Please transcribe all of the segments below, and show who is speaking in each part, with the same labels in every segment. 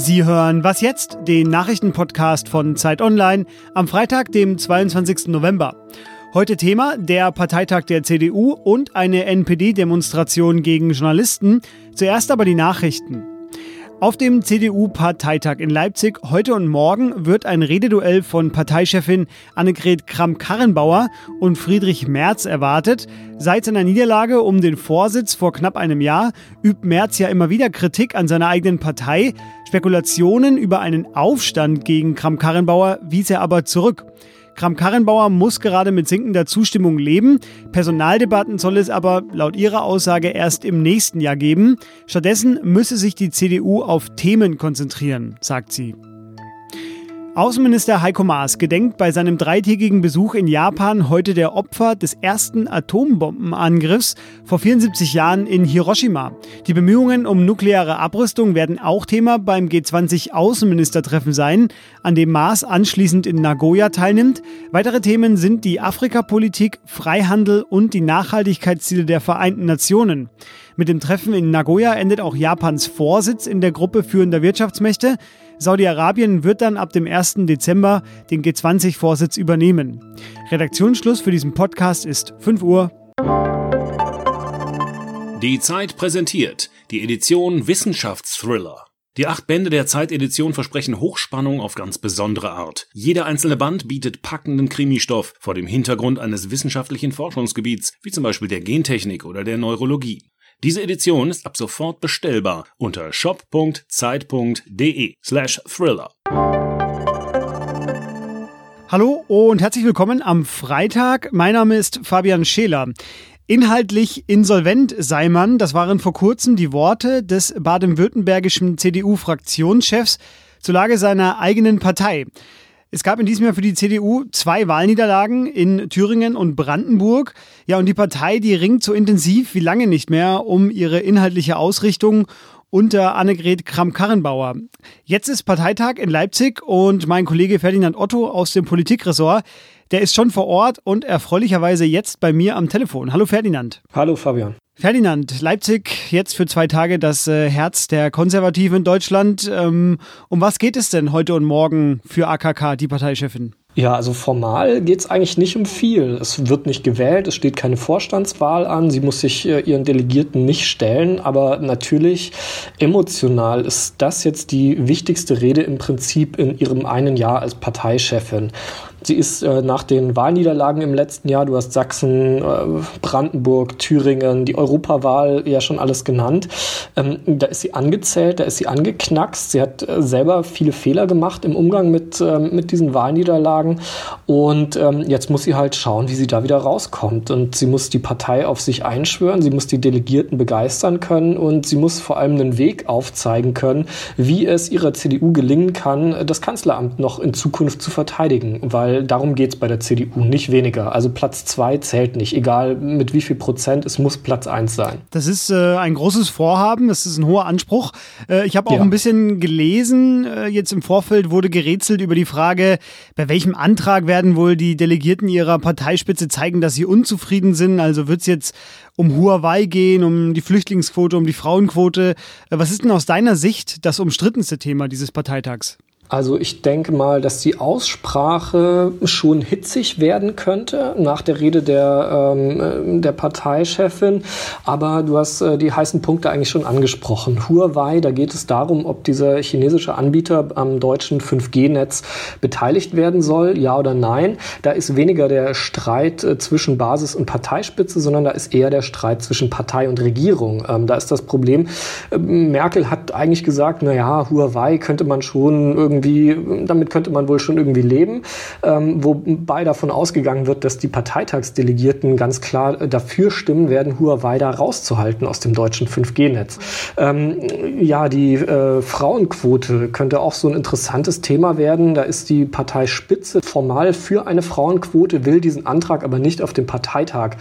Speaker 1: Sie hören Was jetzt? Den Nachrichtenpodcast von Zeit Online am Freitag, dem 22. November. Heute Thema der Parteitag der CDU und eine NPD-Demonstration gegen Journalisten. Zuerst aber die Nachrichten. Auf dem CDU-Parteitag in Leipzig heute und morgen wird ein Rededuell von Parteichefin Annegret Kramp-Karrenbauer und Friedrich Merz erwartet. Seit seiner Niederlage um den Vorsitz vor knapp einem Jahr übt Merz ja immer wieder Kritik an seiner eigenen Partei. Spekulationen über einen Aufstand gegen Kramp-Karrenbauer wies er aber zurück. Kram-Karrenbauer muss gerade mit sinkender Zustimmung leben. Personaldebatten soll es aber laut ihrer Aussage erst im nächsten Jahr geben. Stattdessen müsse sich die CDU auf Themen konzentrieren, sagt sie. Außenminister Heiko Maas gedenkt bei seinem dreitägigen Besuch in Japan heute der Opfer des ersten Atombombenangriffs vor 74 Jahren in Hiroshima. Die Bemühungen um nukleare Abrüstung werden auch Thema beim G20-Außenministertreffen sein, an dem Maas anschließend in Nagoya teilnimmt. Weitere Themen sind die Afrikapolitik, Freihandel und die Nachhaltigkeitsziele der Vereinten Nationen. Mit dem Treffen in Nagoya endet auch Japans Vorsitz in der Gruppe führender Wirtschaftsmächte. Saudi-Arabien wird dann ab dem 1. Dezember den G20-Vorsitz übernehmen. Redaktionsschluss für diesen Podcast ist 5 Uhr.
Speaker 2: Die Zeit präsentiert die Edition Wissenschaftsthriller. Die acht Bände der Zeitedition versprechen Hochspannung auf ganz besondere Art. Jeder einzelne Band bietet packenden Krimistoff vor dem Hintergrund eines wissenschaftlichen Forschungsgebiets, wie zum Beispiel der Gentechnik oder der Neurologie. Diese Edition ist ab sofort bestellbar unter shop.zeit.de slash thriller.
Speaker 1: Hallo und herzlich willkommen am Freitag. Mein Name ist Fabian Scheler. Inhaltlich insolvent sei man, das waren vor kurzem die Worte des baden-württembergischen CDU-Fraktionschefs zur Lage seiner eigenen Partei. Es gab in diesem Jahr für die CDU zwei Wahlniederlagen in Thüringen und Brandenburg. Ja, und die Partei, die ringt so intensiv wie lange nicht mehr um ihre inhaltliche Ausrichtung unter Annegret Kramp-Karrenbauer. Jetzt ist Parteitag in Leipzig und mein Kollege Ferdinand Otto aus dem Politikressort, der ist schon vor Ort und erfreulicherweise jetzt bei mir am Telefon. Hallo Ferdinand.
Speaker 3: Hallo Fabian.
Speaker 1: Ferdinand, Leipzig jetzt für zwei Tage das äh, Herz der Konservativen in Deutschland. Ähm, um was geht es denn heute und morgen für AKK, die Parteichefin?
Speaker 3: Ja, also formal geht es eigentlich nicht um viel. Es wird nicht gewählt, es steht keine Vorstandswahl an, sie muss sich äh, ihren Delegierten nicht stellen, aber natürlich emotional ist das jetzt die wichtigste Rede im Prinzip in ihrem einen Jahr als Parteichefin. Sie ist äh, nach den Wahlniederlagen im letzten Jahr, du hast Sachsen, äh, Brandenburg, Thüringen, die Europawahl ja schon alles genannt. Ähm, da ist sie angezählt, da ist sie angeknackst. Sie hat äh, selber viele Fehler gemacht im Umgang mit, ähm, mit diesen Wahlniederlagen. Und ähm, jetzt muss sie halt schauen, wie sie da wieder rauskommt. Und sie muss die Partei auf sich einschwören, sie muss die Delegierten begeistern können und sie muss vor allem einen Weg aufzeigen können, wie es ihrer CDU gelingen kann, das Kanzleramt noch in Zukunft zu verteidigen. Weil weil darum geht es bei der CDU, nicht weniger. Also Platz zwei zählt nicht, egal mit wie viel Prozent, es muss Platz eins sein.
Speaker 1: Das ist äh, ein großes Vorhaben, das ist ein hoher Anspruch. Äh, ich habe auch ja. ein bisschen gelesen, äh, jetzt im Vorfeld wurde gerätselt über die Frage, bei welchem Antrag werden wohl die Delegierten ihrer Parteispitze zeigen, dass sie unzufrieden sind. Also wird es jetzt um Huawei gehen, um die Flüchtlingsquote, um die Frauenquote. Äh, was ist denn aus deiner Sicht das umstrittenste Thema dieses Parteitags?
Speaker 3: Also ich denke mal, dass die Aussprache schon hitzig werden könnte nach der Rede der, ähm, der Parteichefin. Aber du hast äh, die heißen Punkte eigentlich schon angesprochen. Huawei, da geht es darum, ob dieser chinesische Anbieter am deutschen 5G-Netz beteiligt werden soll, ja oder nein. Da ist weniger der Streit äh, zwischen Basis und Parteispitze, sondern da ist eher der Streit zwischen Partei und Regierung. Ähm, da ist das Problem, äh, Merkel hat eigentlich gesagt, na ja, Huawei könnte man schon irgendwie irgendwie, damit könnte man wohl schon irgendwie leben, ähm, wobei davon ausgegangen wird, dass die Parteitagsdelegierten ganz klar dafür stimmen werden, Huawei da rauszuhalten aus dem deutschen 5G-Netz. Ähm, ja, die äh, Frauenquote könnte auch so ein interessantes Thema werden. Da ist die Parteispitze formal für eine Frauenquote, will diesen Antrag aber nicht auf dem Parteitag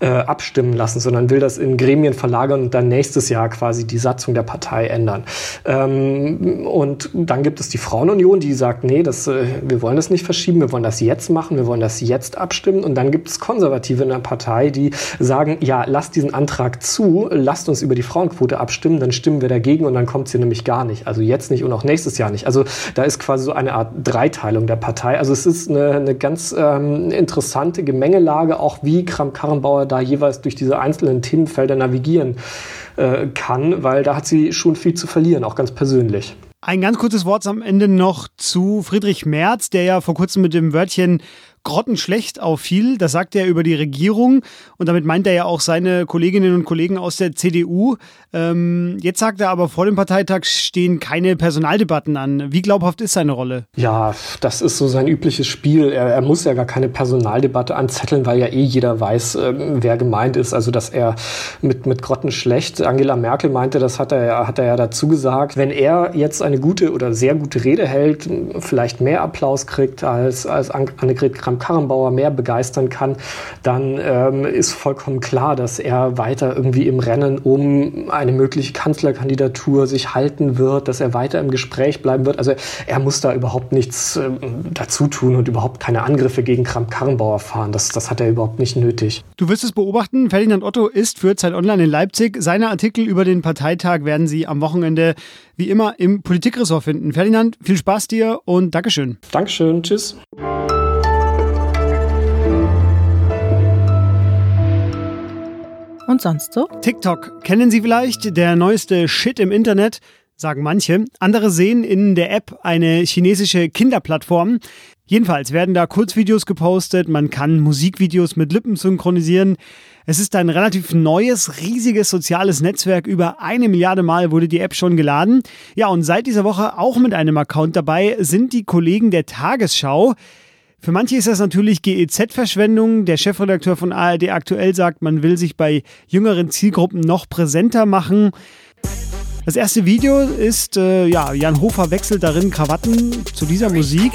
Speaker 3: äh, abstimmen lassen, sondern will das in Gremien verlagern und dann nächstes Jahr quasi die Satzung der Partei ändern. Ähm, und dann gibt es die Frauenunion, die sagt, nee, das, äh, wir wollen das nicht verschieben, wir wollen das jetzt machen, wir wollen das jetzt abstimmen. Und dann gibt es Konservative in der Partei, die sagen, ja, lasst diesen Antrag zu, lasst uns über die Frauenquote abstimmen, dann stimmen wir dagegen und dann kommt sie nämlich gar nicht. Also jetzt nicht und auch nächstes Jahr nicht. Also da ist quasi so eine Art Dreiteilung der Partei. Also es ist eine, eine ganz ähm, interessante Gemengelage, auch wie Kram-Karrenbauer da jeweils durch diese einzelnen Themenfelder navigieren äh, kann, weil da hat sie schon viel zu verlieren, auch ganz persönlich.
Speaker 1: Ein ganz kurzes Wort am Ende noch zu Friedrich Merz, der ja vor kurzem mit dem Wörtchen grottenschlecht auffiel. Das sagt er über die Regierung und damit meint er ja auch seine Kolleginnen und Kollegen aus der CDU. Ähm, jetzt sagt er aber, vor dem Parteitag stehen keine Personaldebatten an. Wie glaubhaft ist seine Rolle?
Speaker 3: Ja, das ist so sein übliches Spiel. Er, er muss ja gar keine Personaldebatte anzetteln, weil ja eh jeder weiß, äh, wer gemeint ist. Also, dass er mit, mit grottenschlecht, Angela Merkel meinte, das hat er, hat er ja dazu gesagt. Wenn er jetzt eine gute oder sehr gute Rede hält, vielleicht mehr Applaus kriegt als, als Annegret Kramp Karrenbauer mehr begeistern kann, dann ähm, ist vollkommen klar, dass er weiter irgendwie im Rennen um eine mögliche Kanzlerkandidatur sich halten wird, dass er weiter im Gespräch bleiben wird. Also er muss da überhaupt nichts ähm, dazu tun und überhaupt keine Angriffe gegen Kramp-Karrenbauer fahren. Das, das hat er überhaupt nicht nötig.
Speaker 1: Du wirst es beobachten. Ferdinand Otto ist für Zeit Online in Leipzig. Seine Artikel über den Parteitag werden Sie am Wochenende wie immer im Politikressort finden. Ferdinand, viel Spaß dir und Dankeschön.
Speaker 3: Dankeschön. Tschüss.
Speaker 4: Und sonst so?
Speaker 1: TikTok kennen Sie vielleicht, der neueste Shit im Internet, sagen manche. Andere sehen in der App eine chinesische Kinderplattform. Jedenfalls werden da Kurzvideos gepostet, man kann Musikvideos mit Lippen synchronisieren. Es ist ein relativ neues, riesiges soziales Netzwerk. Über eine Milliarde Mal wurde die App schon geladen. Ja, und seit dieser Woche auch mit einem Account dabei sind die Kollegen der Tagesschau. Für manche ist das natürlich GEZ-Verschwendung. Der Chefredakteur von ARD aktuell sagt, man will sich bei jüngeren Zielgruppen noch präsenter machen. Das erste Video ist, äh, ja, Jan Hofer wechselt darin Krawatten zu dieser Musik.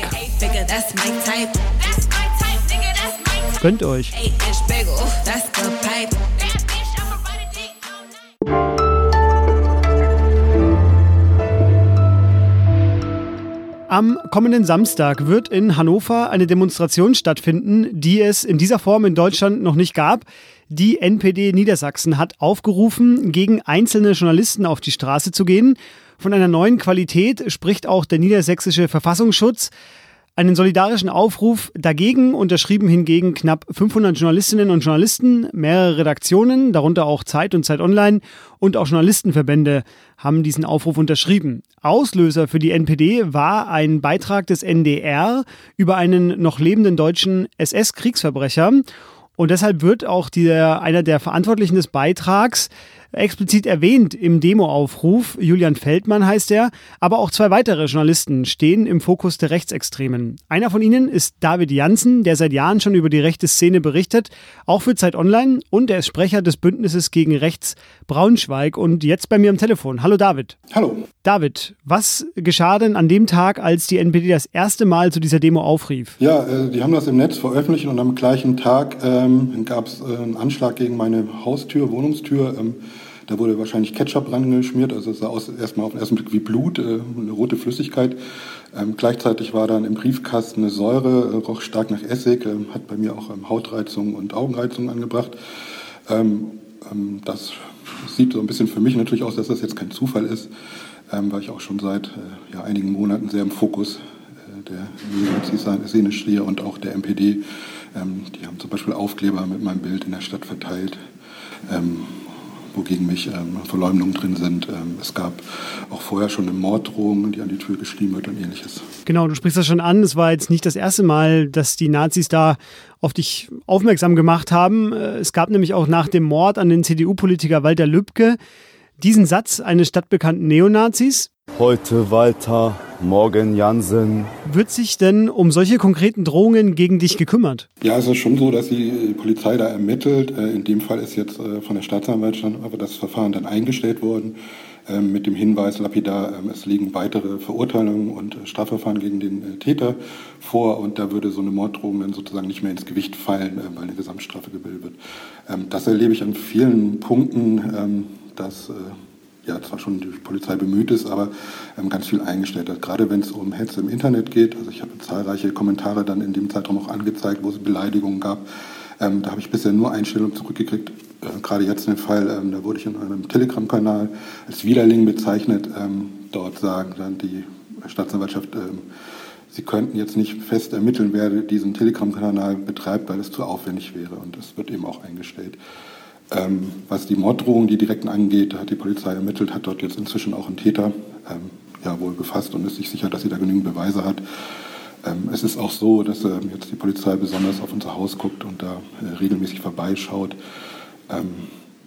Speaker 1: Gönnt euch. Am kommenden Samstag wird in Hannover eine Demonstration stattfinden, die es in dieser Form in Deutschland noch nicht gab. Die NPD Niedersachsen hat aufgerufen, gegen einzelne Journalisten auf die Straße zu gehen. Von einer neuen Qualität spricht auch der niedersächsische Verfassungsschutz. Einen solidarischen Aufruf dagegen unterschrieben hingegen knapp 500 Journalistinnen und Journalisten, mehrere Redaktionen, darunter auch Zeit und Zeit Online und auch Journalistenverbände haben diesen Aufruf unterschrieben. Auslöser für die NPD war ein Beitrag des NDR über einen noch lebenden deutschen SS-Kriegsverbrecher. Und deshalb wird auch der, einer der Verantwortlichen des Beitrags explizit erwähnt im Demoaufruf. Julian Feldmann heißt er. Aber auch zwei weitere Journalisten stehen im Fokus der Rechtsextremen. Einer von ihnen ist David Janssen, der seit Jahren schon über die rechte Szene berichtet, auch für Zeit Online. Und er ist Sprecher des Bündnisses gegen Rechts Braunschweig und jetzt bei mir am Telefon. Hallo David.
Speaker 5: Hallo.
Speaker 1: David, was geschah denn an dem Tag, als die NPD das erste Mal zu dieser Demo aufrief?
Speaker 5: Ja, äh, die haben das im Netz veröffentlicht und am gleichen Tag ähm, gab es äh, einen Anschlag gegen meine Haustür, Wohnungstür. Ähm, da wurde wahrscheinlich Ketchup dran geschmiert, also es sah aus, erstmal auf den ersten Blick wie Blut, äh, eine rote Flüssigkeit. Ähm, gleichzeitig war dann im Briefkasten eine Säure, äh, roch stark nach Essig, äh, hat bei mir auch ähm, Hautreizungen und Augenreizungen angebracht. Ähm, ähm, das sieht so ein bisschen für mich natürlich aus, dass das jetzt kein Zufall ist, ähm, weil ich auch schon seit äh, ja, einigen Monaten sehr im Fokus der Neonazi-Szene stehe und auch der MPD. Ähm, die haben zum Beispiel Aufkleber mit meinem Bild in der Stadt verteilt wo gegen mich ähm, Verleumdungen drin sind. Ähm, es gab auch vorher schon eine Morddrohung, die an die Tür geschrieben wird und ähnliches.
Speaker 1: Genau, du sprichst das schon an. Es war jetzt nicht das erste Mal, dass die Nazis da auf dich aufmerksam gemacht haben. Äh, es gab nämlich auch nach dem Mord an den CDU-Politiker Walter Lübcke diesen Satz eines stadtbekannten Neonazis.
Speaker 6: Heute Walter, morgen Jansen.
Speaker 1: Wird sich denn um solche konkreten Drohungen gegen dich gekümmert?
Speaker 5: Ja, es ist schon so, dass die Polizei da ermittelt. Äh, in dem Fall ist jetzt äh, von der Staatsanwaltschaft aber das Verfahren dann eingestellt worden. Ähm, mit dem Hinweis lapidar, ähm, es liegen weitere Verurteilungen und äh, Strafverfahren gegen den Täter vor und da würde so eine Morddrohung dann sozusagen nicht mehr ins Gewicht fallen, weil eine Gesamtstrafe gebildet wird. Ähm, das erlebe ich an vielen Punkten, dass ja zwar schon die Polizei bemüht ist, aber ganz viel eingestellt hat. Gerade wenn es um Hetze im Internet geht, also ich habe zahlreiche Kommentare dann in dem Zeitraum auch angezeigt, wo es Beleidigungen gab. da habe ich bisher nur Einstellungen zurückgekriegt, äh, gerade jetzt in dem Fall, ähm, da wurde ich in einem Telegram-Kanal als Widerling bezeichnet. Ähm, dort sagen dann die Staatsanwaltschaft, ähm, sie könnten jetzt nicht fest ermitteln, wer diesen Telegram-Kanal betreibt, weil es zu aufwendig wäre. Und das wird eben auch eingestellt. Ähm, was die Morddrohungen, die direkten angeht, hat die Polizei ermittelt, hat dort jetzt inzwischen auch einen Täter ähm, ja, wohl gefasst und ist sich sicher, dass sie da genügend Beweise hat. Ähm, es ist auch so, dass jetzt die Polizei besonders auf unser Haus guckt und da äh, regelmäßig vorbeischaut.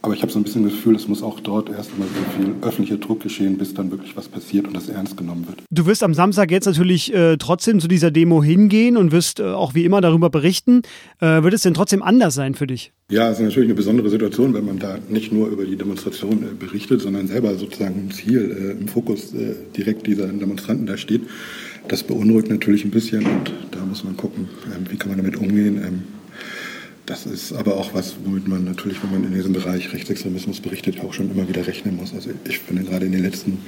Speaker 5: Ähm, aber ich habe so ein bisschen das Gefühl, es muss auch dort erstmal so viel öffentlicher Druck geschehen, bis dann wirklich was passiert und das ernst genommen wird.
Speaker 1: Du wirst am Samstag jetzt natürlich äh, trotzdem zu dieser Demo hingehen und wirst äh, auch wie immer darüber berichten. Äh, wird es denn trotzdem anders sein für dich?
Speaker 5: Ja, es ist natürlich eine besondere Situation, wenn man da nicht nur über die Demonstration äh, berichtet, sondern selber sozusagen im Ziel, äh, im Fokus äh, direkt dieser Demonstranten da steht. Das beunruhigt natürlich ein bisschen und da muss man gucken, ähm, wie kann man damit umgehen. Das ist aber auch was, womit man natürlich, wenn man in diesem Bereich Rechtsextremismus berichtet, auch schon immer wieder rechnen muss. Also ich finde gerade in den letzten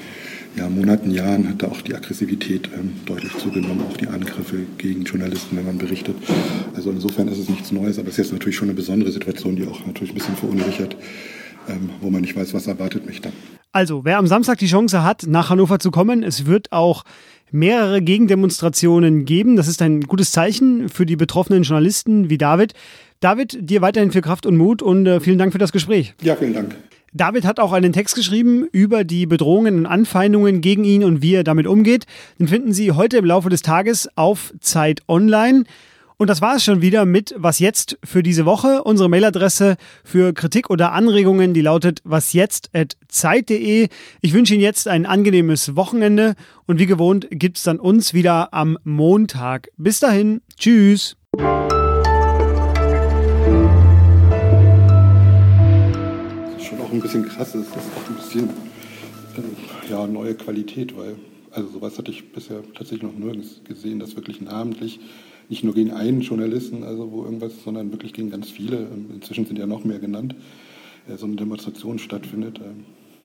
Speaker 5: ja, Monaten, Jahren hat da auch die Aggressivität ähm, deutlich zugenommen, auch die Angriffe gegen Journalisten, wenn man berichtet. Also insofern ist es nichts Neues, aber es ist jetzt natürlich schon eine besondere Situation, die auch natürlich ein bisschen verunsichert, ähm, wo man nicht weiß, was erwartet mich dann.
Speaker 1: Also, wer am Samstag die Chance hat, nach Hannover zu kommen, es wird auch mehrere Gegendemonstrationen geben. Das ist ein gutes Zeichen für die betroffenen Journalisten wie David. David, dir weiterhin viel Kraft und Mut und äh, vielen Dank für das Gespräch.
Speaker 5: Ja, vielen Dank.
Speaker 1: David hat auch einen Text geschrieben über die Bedrohungen und Anfeindungen gegen ihn und wie er damit umgeht. Den finden Sie heute im Laufe des Tages auf Zeit Online. Und das war es schon wieder mit Was jetzt für diese Woche. Unsere Mailadresse für Kritik oder Anregungen, die lautet wasjetzt.zeit.de. Ich wünsche Ihnen jetzt ein angenehmes Wochenende und wie gewohnt gibt es dann uns wieder am Montag. Bis dahin, tschüss.
Speaker 5: Ein bisschen krass ist. Das ist auch ein bisschen äh, ja, neue Qualität, weil also sowas hatte ich bisher tatsächlich noch nirgends gesehen, dass wirklich namentlich nicht nur gegen einen Journalisten, also wo irgendwas, sondern wirklich gegen ganz viele, ähm, inzwischen sind ja noch mehr genannt, äh, so eine Demonstration stattfindet. Ähm,